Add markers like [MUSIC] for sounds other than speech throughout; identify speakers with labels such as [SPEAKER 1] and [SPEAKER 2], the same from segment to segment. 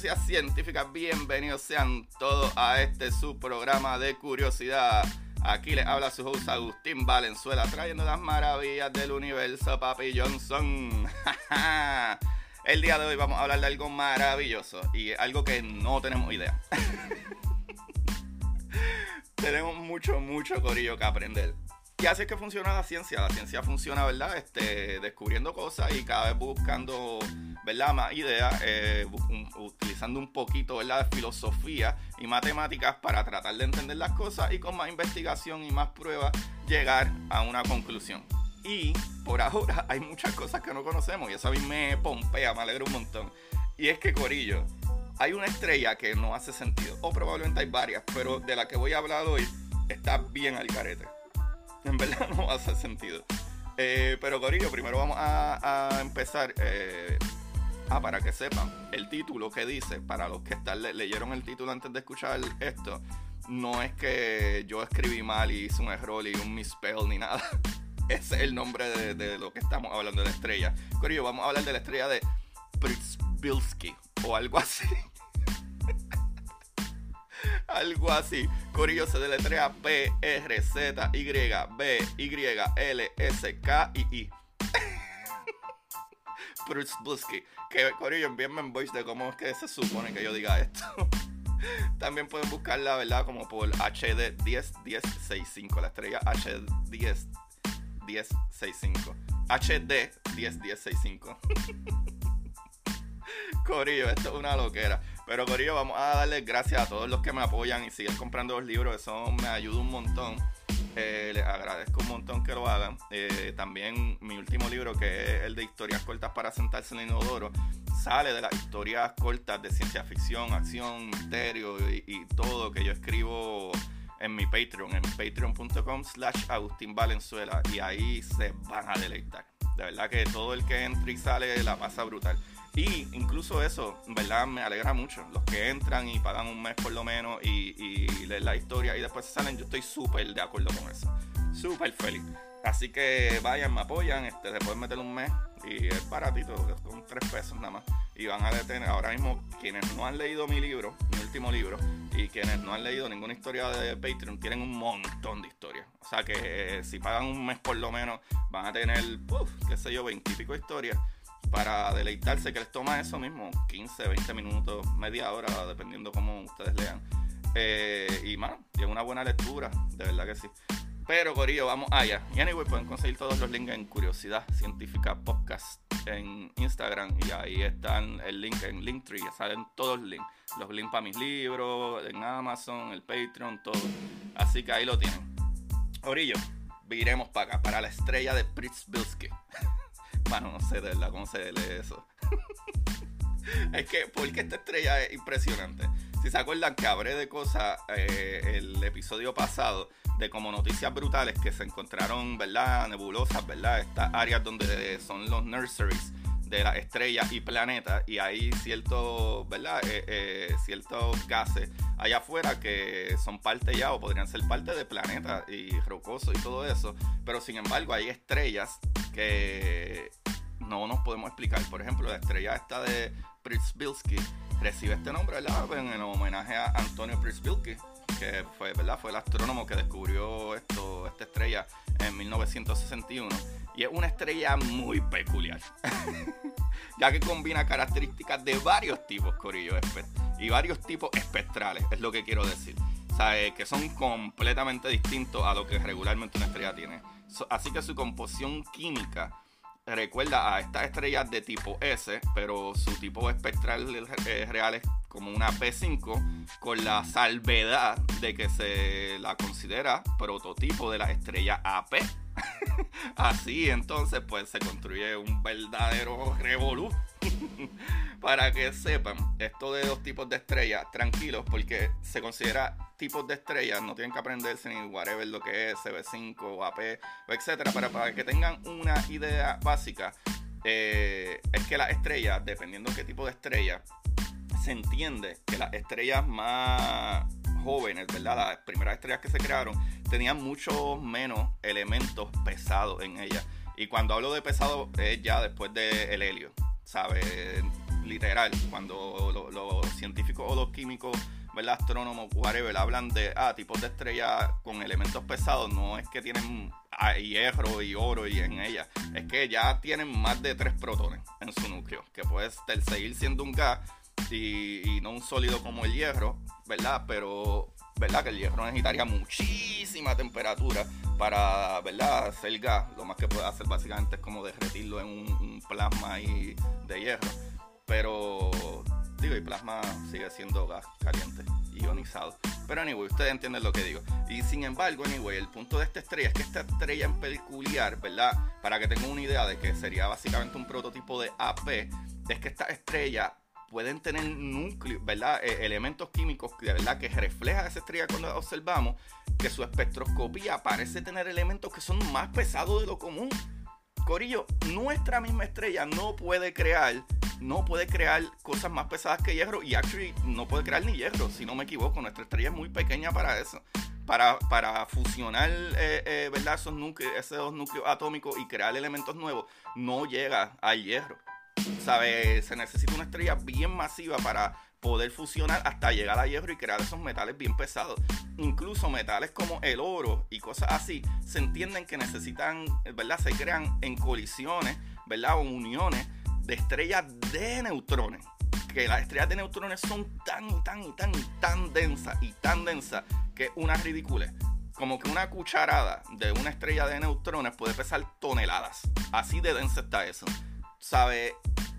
[SPEAKER 1] Corillo de Curiosidad Científica. Bienvenidos sean todos a este su programa de curiosidad. Aquí les habla su host Agustín Valenzuela, trayendo las maravillas del universo, Papi Johnson. [LAUGHS] El día de hoy vamos a hablar de algo maravilloso y algo que no tenemos idea. [LAUGHS] tenemos mucho, mucho corillo que aprender. Y así es que funciona la ciencia. La ciencia funciona, ¿verdad? Este, descubriendo cosas y cada vez buscando, ¿verdad? Más ideas, eh, utilizando un poquito, ¿verdad? De filosofía y matemáticas para tratar de entender las cosas y con más investigación y más pruebas llegar a una conclusión. Y por ahora [LAUGHS] hay muchas cosas que no conocemos y eso a mí me pompea, me alegra un montón. Y es que, Corillo, hay una estrella que no hace sentido, o probablemente hay varias, pero de la que voy a hablar hoy está bien al carete. [LAUGHS] En verdad no hace sentido. Eh, pero Corillo, primero vamos a, a empezar. eh, ah, para que sepan, el título que dice, para los que están, le- leyeron el título antes de escuchar esto, no es que yo escribí mal y hice un error y un misspell ni nada. [LAUGHS] Ese es el nombre de, de lo que estamos hablando de la estrella. Corillo, vamos a hablar de la estrella de Przbilski o algo así. [LAUGHS] Algo así. Corillo se deletrea P R Z Y B Y L S K I I. [LAUGHS] Przbilski. Que Corillo, envíenme en voice de cómo es que se supone que yo diga esto. [LAUGHS] También pueden buscarla, ¿verdad? Como por HD 10 10 65. La estrella HD 10 10 65. HD 10 10 65. Corillo, esto es una loquera. Pero Corillo, vamos a darle gracias a todos los que me apoyan y siguen comprando los libros. Eso me ayuda un montón. Eh, les agradezco un montón que lo hagan. Eh, también mi último libro, que es el de historias cortas para sentarse en el inodoro, sale de las historias cortas de ciencia ficción, acción, misterio y, todo que yo escribo en mi Patreon, en patreon.com slash Agustín. Y ahí se van a deleitar. De verdad que todo el que entra y sale la pasa brutal. Y incluso eso, verdad, me alegra mucho. Los que entran y pagan un mes por lo menos y, leen la historia y después salen, yo estoy súper de acuerdo con eso. Súper feliz. Así que vayan, me apoyan, este, se pueden meter un mes y es baratito, con tres pesos nada más. Y van a detener, ahora mismo, quienes no han leído mi libro, mi último libro, y quienes no han leído ninguna historia de Patreon, tienen un montón de historias. O sea que eh, si pagan un mes por lo menos, van a tener, uf, qué sé yo, veintipico historias para deleitarse, que les toma eso mismo, 15, 20 minutos, media hora, dependiendo cómo ustedes lean. Eh, y mano, y es una buena lectura, de verdad que sí. Pero Corillo, vamos allá. Y anyway, pueden conseguir todos los links en Curiosidad Científica Podcast en Instagram. Y ahí están el link en Linktree. Salen todos los links. Los links para mis libros, en Amazon, el Patreon, todo. Así que ahí lo tienen. Corillo, viremos para acá, para la estrella de Pritzbilski. [LAUGHS] Mano, no sé de verdad cómo se lee eso. [LAUGHS] es que, porque esta estrella es impresionante. Si se acuerdan que hablé de cosas eh, el episodio pasado, de como noticias brutales que se encontraron, ¿verdad? Nebulosas, ¿verdad? Estas áreas donde son los nurseries de las estrellas y planetas y hay ciertos, ¿verdad? Eh, eh, ciertos gases allá afuera que son parte ya o podrían ser parte de planetas y rocosos y todo eso, pero sin embargo hay estrellas que no nos podemos explicar. Por ejemplo, la estrella esta de Przbilski recibe este nombre. En homenaje a Antonio Przbilski, que fue, ¿verdad? Fue el astrónomo que descubrió esto, esta estrella en 1961. Y es una estrella muy peculiar, [LAUGHS] ya que combina características de varios tipos, corillo, y varios tipos espectrales, es lo que quiero decir. ¿sabes? Que son completamente distintos a lo que regularmente una estrella tiene. así que su composición química recuerda a estas estrellas de tipo S, pero su tipo espectral real es como una P5, con la salvedad de que se la considera prototipo de la estrella AP. [LAUGHS] Así entonces pues se construye un verdadero revolú. [LAUGHS] Para que sepan, esto de dos tipos de estrellas, tranquilos, porque se considera tipos de estrellas, no tienen que aprenderse ni whatever lo que es, CB5 o AP, etcétera, para, que tengan una idea básica, eh, es que las estrellas, dependiendo qué tipo de estrella, se entiende que las estrellas más jóvenes, ¿verdad? Las primeras estrellas que se crearon tenían mucho menos elementos pesados en ellas. Y cuando hablo de pesado es ya después del helio, ¿sabes? Literal, cuando los científicos o los químicos, ¿verdad? Astrónomos, whatever, hablan de ah, tipos de estrellas con elementos pesados, no es que tienen ah, hierro y oro y en ellas, es que ya tienen más de tres protones en su núcleo, que puede seguir siendo un gas y, no un sólido como el hierro, ¿verdad? Pero, ¿verdad? Que el hierro necesitaría muchísima temperatura para, ¿verdad? Hacer gas. Lo más que puede hacer básicamente es como derretirlo en un, plasma ahí de hierro. Pero, digo, y plasma sigue siendo gas caliente, ionizado. Pero anyway, ustedes entienden lo que digo. Y sin embargo, anyway, el punto de esta estrella es que esta estrella en peculiar, ¿verdad? Para que tengan una idea de que sería básicamente un prototipo de AP, es que esta estrella pueden tener núcleos, ¿verdad? E, elementos químicos verdad que refleja esa estrella cuando observamos, que su espectroscopía parece tener elementos que son más pesados de lo común. Corillo, nuestra misma estrella no puede crear, no puede crear cosas más pesadas que hierro y actually no puede crear ni hierro, si no me equivoco. Nuestra estrella es muy pequeña para eso. Para, para fusionar eh, eh, ¿verdad? Esos, núcleos, esos núcleos atómicos y crear elementos nuevos, no llega al hierro. ¿Sabe? Se necesita una estrella bien masiva para poder fusionar hasta llegar a hierro y crear esos metales bien pesados. Incluso metales como el oro y cosas así se entienden que necesitan, ¿verdad? Se crean en colisiones, ¿verdad? O uniones de estrellas de neutrones. Que las estrellas de neutrones son tan, tan, tan, tan densas y tan densas que es una ridícula. Como que una cucharada de una estrella de neutrones puede pesar toneladas. Así de densa está eso. ¿Sabe?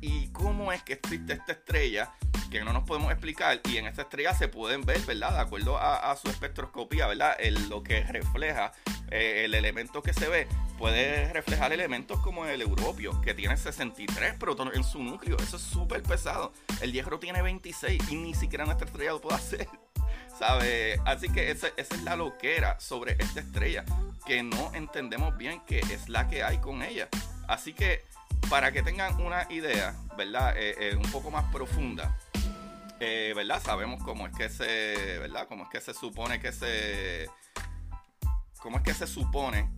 [SPEAKER 1] ¿Y cómo es que existe esta estrella? Que no nos podemos explicar. Y en esta estrella se pueden ver, ¿verdad? De acuerdo a, su espectroscopía, ¿verdad? Lo que refleja eh, el elemento que se ve puede reflejar elementos como el europio, que tiene 63 protones en su núcleo. Eso es súper pesado. El hierro tiene 26 y ni siquiera nuestra estrella lo puede hacer. [LAUGHS] ¿Sabe? Así que esa, esa es la loquera sobre esta estrella, que no entendemos bien qué es la que hay con ella. Así que para que tengan una idea, ¿verdad? Eh, eh, un poco más profunda, eh, ¿verdad? Sabemos cómo es que se, ¿verdad? Cómo es que se supone que se, cómo es que se supone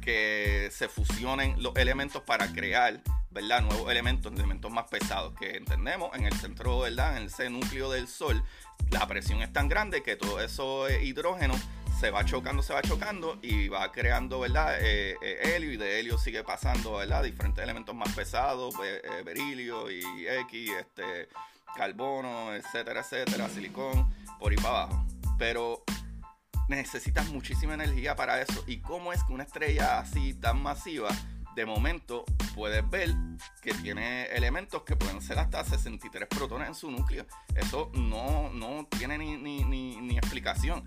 [SPEAKER 1] que se fusionen los elementos para crear, ¿verdad? Nuevos elementos, elementos más pesados que entendemos en el centro, ¿verdad? En ese núcleo del Sol, la presión es tan grande que todo eso hidrógeno se va chocando, se va chocando y va creando, ¿verdad? Eh, eh, helio y de helio sigue pasando, ¿verdad? Diferentes elementos más pesados, eh, berilio y X, este, carbono, etcétera, etcétera, silicón, por ahí para abajo. Pero necesitas muchísima energía para eso. ¿Y cómo es que una estrella así tan masiva, de momento puedes ver que tiene elementos que pueden ser hasta 63 protones en su núcleo? Eso no, no tiene ni, ni, ni explicación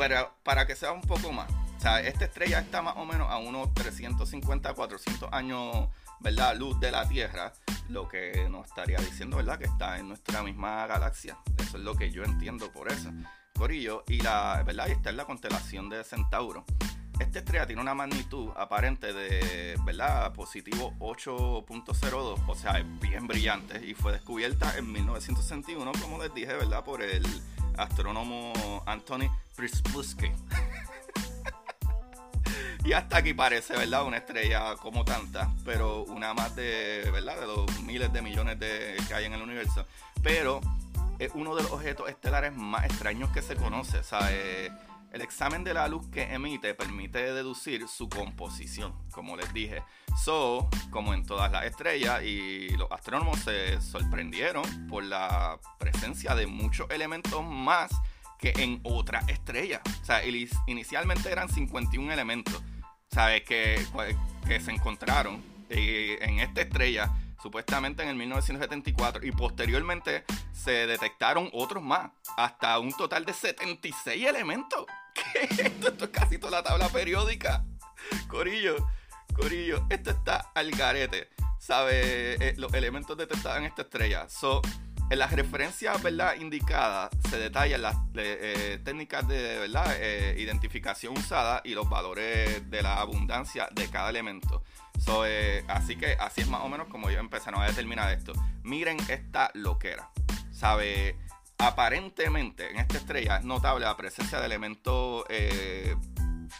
[SPEAKER 1] para, para que sea un poco más. O sea, esta estrella está más o menos a unos 350, 400 años, ¿verdad? Luz de la Tierra, lo que nos estaría diciendo, ¿verdad? Que está en nuestra misma galaxia. Eso es lo que yo entiendo por eso. Corillo, y la, ¿verdad? Y está en la constelación de Centauro. Esta estrella tiene una magnitud aparente de, ¿verdad? Positivo 8.02, o sea, es bien brillante y fue descubierta en 1961, como les dije, ¿verdad? Por el astrónomo Anthony Prisbusky. [LAUGHS] y hasta aquí parece, ¿verdad? Una estrella como tanta, pero una más de, ¿verdad? De los miles de millones de, que hay en el universo. Pero es uno de los objetos estelares más extraños que se conoce. O eh, el examen de la luz que emite permite deducir su composición, como les dije. So, como en todas las estrellas, y los astrónomos se sorprendieron por la presencia de muchos elementos más que en otra estrella. O sea, inicialmente eran 51 elementos, ¿sabes? Que, que se encontraron eh, en esta estrella supuestamente en el 1974 y posteriormente se detectaron otros más, hasta un total de 76 elementos. [LAUGHS] ¿Qué es esto? Esto es casi toda la tabla periódica. Corillo, Corillo, esto está al garete. ¿Sabe? Eh, los elementos detectados en esta estrella. So, en las referencias ¿verdad? indicadas se detallan las eh, técnicas de ¿verdad? Eh, identificación usada y los valores de la abundancia de cada elemento. Eh, así que así es más o menos como ellos empezaron a determinar esto. Miren esta loquera. ¿Sabe? Aparentemente en esta estrella es notable la presencia de elementos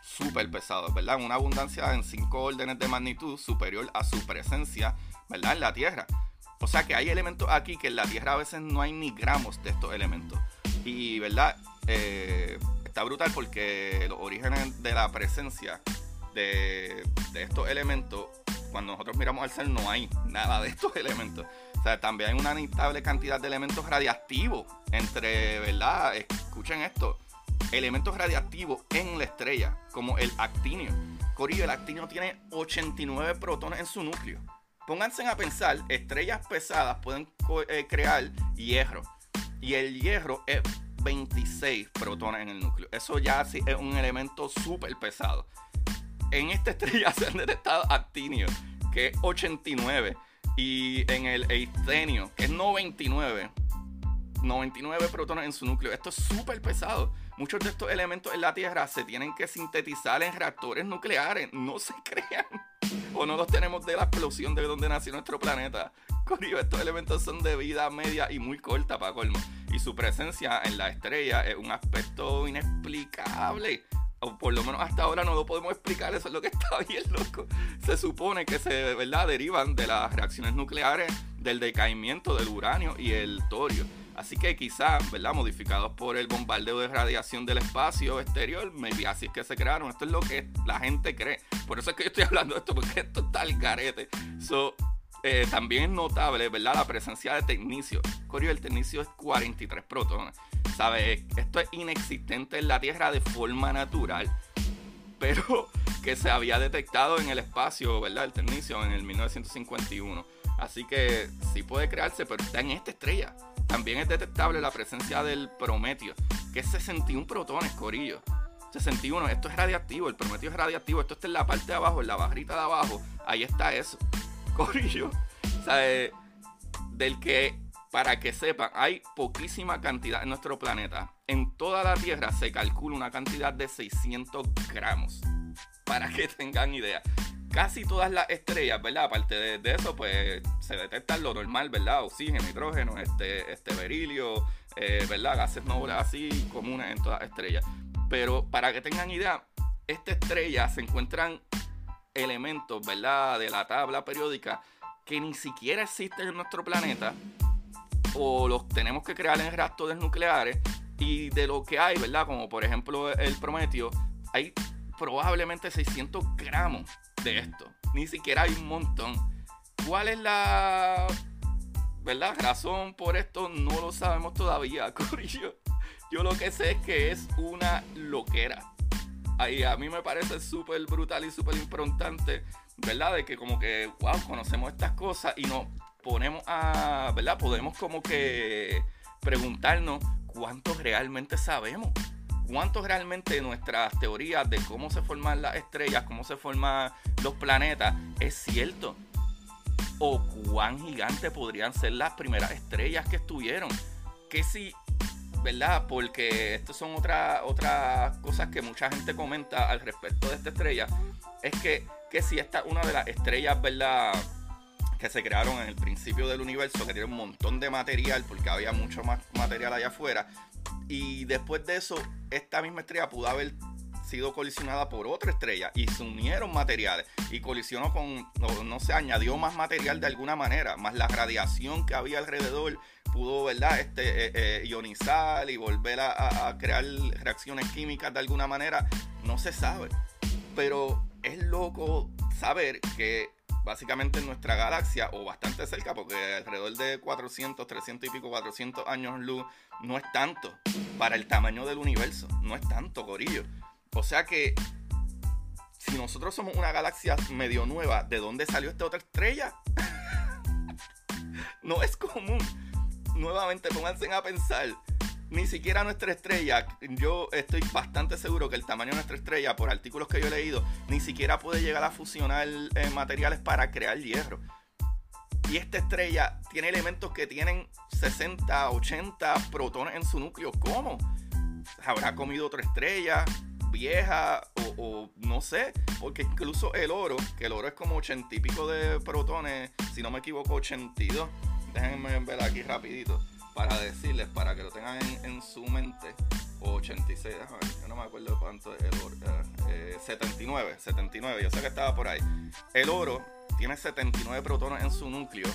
[SPEAKER 1] súper pesados, ¿verdad? Una abundancia en cinco órdenes de magnitud superior a su presencia, ¿verdad? En la Tierra. O sea que hay elementos aquí que en la Tierra a veces no hay ni gramos de estos elementos. Y, ¿verdad? Eh, está brutal porque los orígenes de la presencia de, estos elementos, cuando nosotros miramos al ser, no hay nada de estos [LAUGHS] elementos. O sea, también hay una inestable cantidad de elementos radiactivos entre, ¿verdad? Escuchen esto. Elementos radiactivos en la estrella, como el actinio. Corillo, el actinio tiene 89 protones en su núcleo. Pónganse a pensar, estrellas pesadas pueden eh, crear hierro. Y el hierro es 26 protones en el núcleo. Eso ya sí es un elemento súper pesado. En esta estrella [LAUGHS] se han detectado actinio, que es 89. Y en el eistenio, que es 99. 99 protones en su núcleo. Esto es súper pesado. Muchos de estos elementos en la Tierra se tienen que sintetizar en reactores nucleares. No se [LAUGHS] crean o no los tenemos de la explosión de donde nació nuestro planeta. Estos elementos son de vida media y muy corta para colmo. Y su presencia en la estrella es un aspecto inexplicable. O por lo menos hasta ahora no lo podemos explicar, eso es lo que [LAUGHS] está bien loco. Se supone que se ¿verdad? derivan de las reacciones nucleares, del decaimiento del uranio y el torio. Así que quizás, ¿verdad? Modificados por el bombardeo de radiación del espacio exterior, maybe así es que se crearon. Esto es lo que la gente cree. Por eso es que yo estoy [LAUGHS] hablando de esto, porque esto está al garete. So, eh, también es notable, ¿verdad? La presencia de tecnicio. Corio, el tecnicio es 43 protones. ¿Sabes? Esto es inexistente en la Tierra de forma natural. Pero [LAUGHS] que se había detectado en el espacio, ¿verdad? El tecnicio en el 1951. Así que sí puede crearse, pero está en esta estrella. También es detectable la presencia del prometio, que es 61 protones, corillo. 61, esto es radiactivo, el prometio es radiactivo, esto está en la parte de abajo, en la barrita de abajo, ahí está eso, [LAUGHS] corillo. O sea, eh, del que, para que sepan, hay poquísima cantidad en nuestro planeta. En toda la Tierra se calcula una cantidad de 600 gramos, para que [LAUGHS] tengan idea casi todas las estrellas, ¿verdad? Aparte de, eso, pues se detecta lo normal, ¿verdad? Oxígeno, hidrógeno, este, este berilio, eh, ¿verdad? Gases nobles así comunes en todas las estrellas. Pero para que tengan idea, esta estrella se encuentran elementos, ¿verdad? De la tabla periódica que ni siquiera existen en nuestro planeta o los tenemos que crear en reactores nucleares y de lo que hay, ¿verdad? Como por ejemplo el prometio, hay probablemente 600 gramos de esto. Ni siquiera hay un montón. ¿Cuál es la verdad razón por esto? No lo sabemos todavía, [LAUGHS] Corillo. Yo lo que sé es que es una loquera. Ahí a mí me parece súper brutal y súper importante, ¿verdad? De que como que, wow, conocemos estas cosas y nos ponemos a, ¿verdad? Podemos como que preguntarnos cuánto realmente sabemos cuánto realmente nuestras teorías de cómo se forman las estrellas, cómo se forman los planetas, es cierto. O cuán gigantes podrían ser las primeras estrellas que estuvieron. Que si, ¿verdad? Porque estas son otras otras cosas que mucha gente comenta al respecto de esta estrella. Es que, que si esta es una de las estrellas, ¿verdad? que se crearon en el principio del universo, que tiene un montón de material, porque había mucho más material allá afuera, y después de eso, esta misma estrella pudo haber sido colisionada por otra estrella y se unieron materiales y colisionó con, no, se añadió más material de alguna manera, más la radiación que había alrededor pudo, ¿verdad? Este, eh, eh, ionizar y volver a, crear reacciones químicas de alguna manera, no se sabe. Pero es loco saber que básicamente en nuestra galaxia o bastante cerca, porque alrededor de 400, 300 y pico, 400 años luz no es tanto para el tamaño del universo, no es tanto, gorillo. O sea que si nosotros somos una galaxia medio nueva, ¿de dónde salió esta otra estrella? [LAUGHS] no es común. Nuevamente, pónganse a pensar ni siquiera nuestra estrella, yo estoy bastante seguro que el tamaño de nuestra estrella, por artículos que yo he leído, ni siquiera puede llegar a fusionar eh, materiales para crear hierro. Y esta estrella tiene elementos que tienen 60, 80 protones en su núcleo. ¿Cómo? ¿Habrá comido otra estrella vieja o, no sé? Porque incluso el oro, que el oro es como 80 y pico de protones, si no me equivoco, 82. Déjenme ver aquí rapidito para decirles, para que lo tengan en, su mente, 86, yo no me acuerdo cuánto es el oro, 79, eh, 79, yo sé que estaba por ahí. El oro tiene 79 protones en su núcleo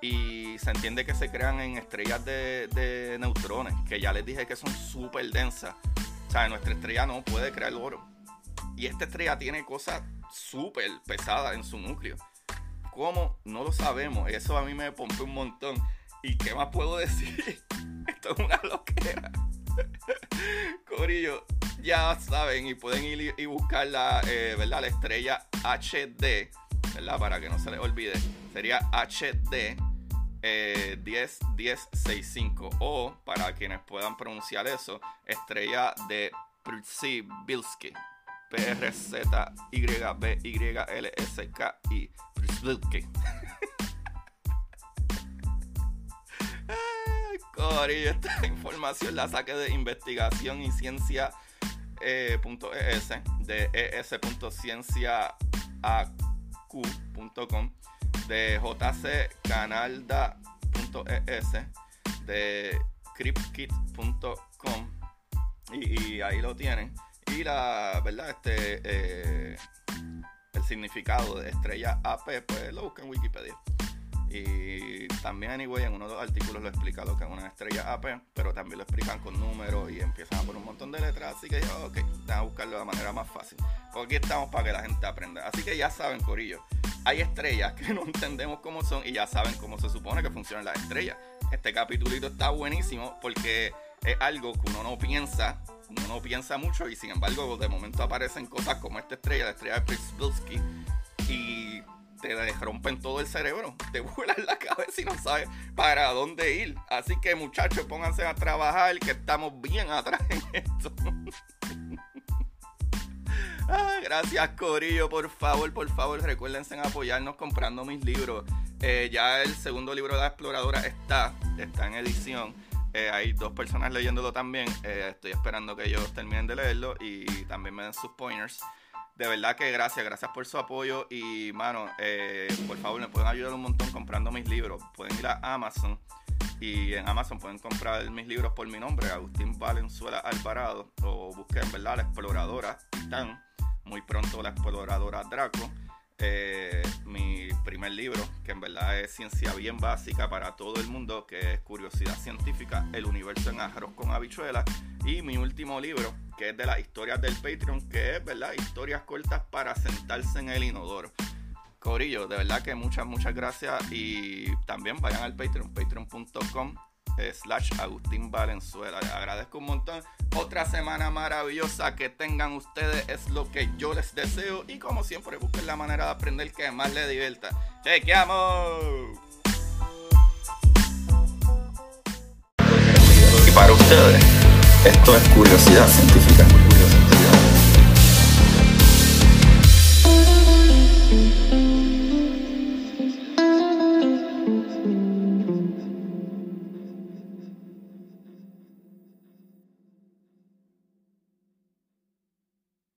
[SPEAKER 1] y se entiende que se crean en estrellas de, neutrones, que ya les dije que son súper densas. O sea, nuestra estrella no puede crear oro. Y esta estrella tiene cosas súper pesadas en su núcleo. ¿Cómo? No lo sabemos. Eso a mí me pompe un montón. ¿Y qué más puedo decir? [LAUGHS] Esto es una loquera. [LAUGHS] Corillo, ya saben y pueden ir y buscar la, eh, ¿verdad? la estrella HD, ¿verdad? Para que no se les olvide. Sería HD eh, 101065 o para quienes puedan pronunciar eso, estrella de Przybylski. P R [LAUGHS] Y Y Przybylski. esta información la saqué de investigación y ciencia eh, .es, de es.cienciaq.com, de jccanalda.es, de cryptkit.com y, y, ahí lo tienen. Y la verdad, este eh, el significado de estrella AP, pues lo buscan en Wikipedia. Y también, anyway, en uno de los artículos lo explica lo que es una estrella AP, pero también lo explican con números y empiezan a poner un montón de letras. Así que yo, ok, a buscarlo de la manera más fácil. Porque aquí estamos para que la gente aprenda. Así que ya saben, Corillo, hay estrellas que [LAUGHS] no entendemos cómo son y ya saben cómo se supone que funcionan las estrellas. Este capítulito está buenísimo porque es algo que uno no piensa, uno no piensa mucho y sin embargo de momento aparecen cosas como esta estrella, la estrella de Prisbilski y te rompen todo el cerebro, te [LAUGHS] vuelan la cabeza y no sabes para dónde ir. Así que muchachos, pónganse a trabajar que estamos bien atrás en esto. [LAUGHS] Ah, gracias Corillo, por favor, por favor, recuérdense en apoyarnos comprando mis libros. Eh, ya el segundo libro de la exploradora está, está en edición. Eh, hay dos personas leyéndolo también. Eh, estoy esperando que ellos terminen de leerlo y también me den sus pointers de verdad que gracias, gracias por su apoyo y mano, eh, por favor me pueden ayudar un montón comprando mis libros. Pueden ir a Amazon y en Amazon pueden comprar mis libros por mi nombre, Agustín Valenzuela Alvarado, o busquen, ¿verdad? La Exploradora Titán, muy pronto La Exploradora Draco. Eh, mi primer libro, que en verdad es ciencia bien básica para todo el mundo, que es Curiosidad Científica, El Universo en Arroz con Habichuelas. Y mi último libro, que es de las historias del Patreon, que es, ¿verdad? Historias cortas para sentarse en el inodoro. Corillo, de verdad que muchas, muchas gracias. Y también vayan al Patreon, patreon.com slash Agustín Valenzuela. Les agradezco un montón. Otra semana maravillosa que tengan ustedes es lo que yo les deseo. Y como siempre, busquen la manera de aprender que más les divierta. ¡Chequeamos!
[SPEAKER 2] Y para ustedes, esto es. Curiosidad científica.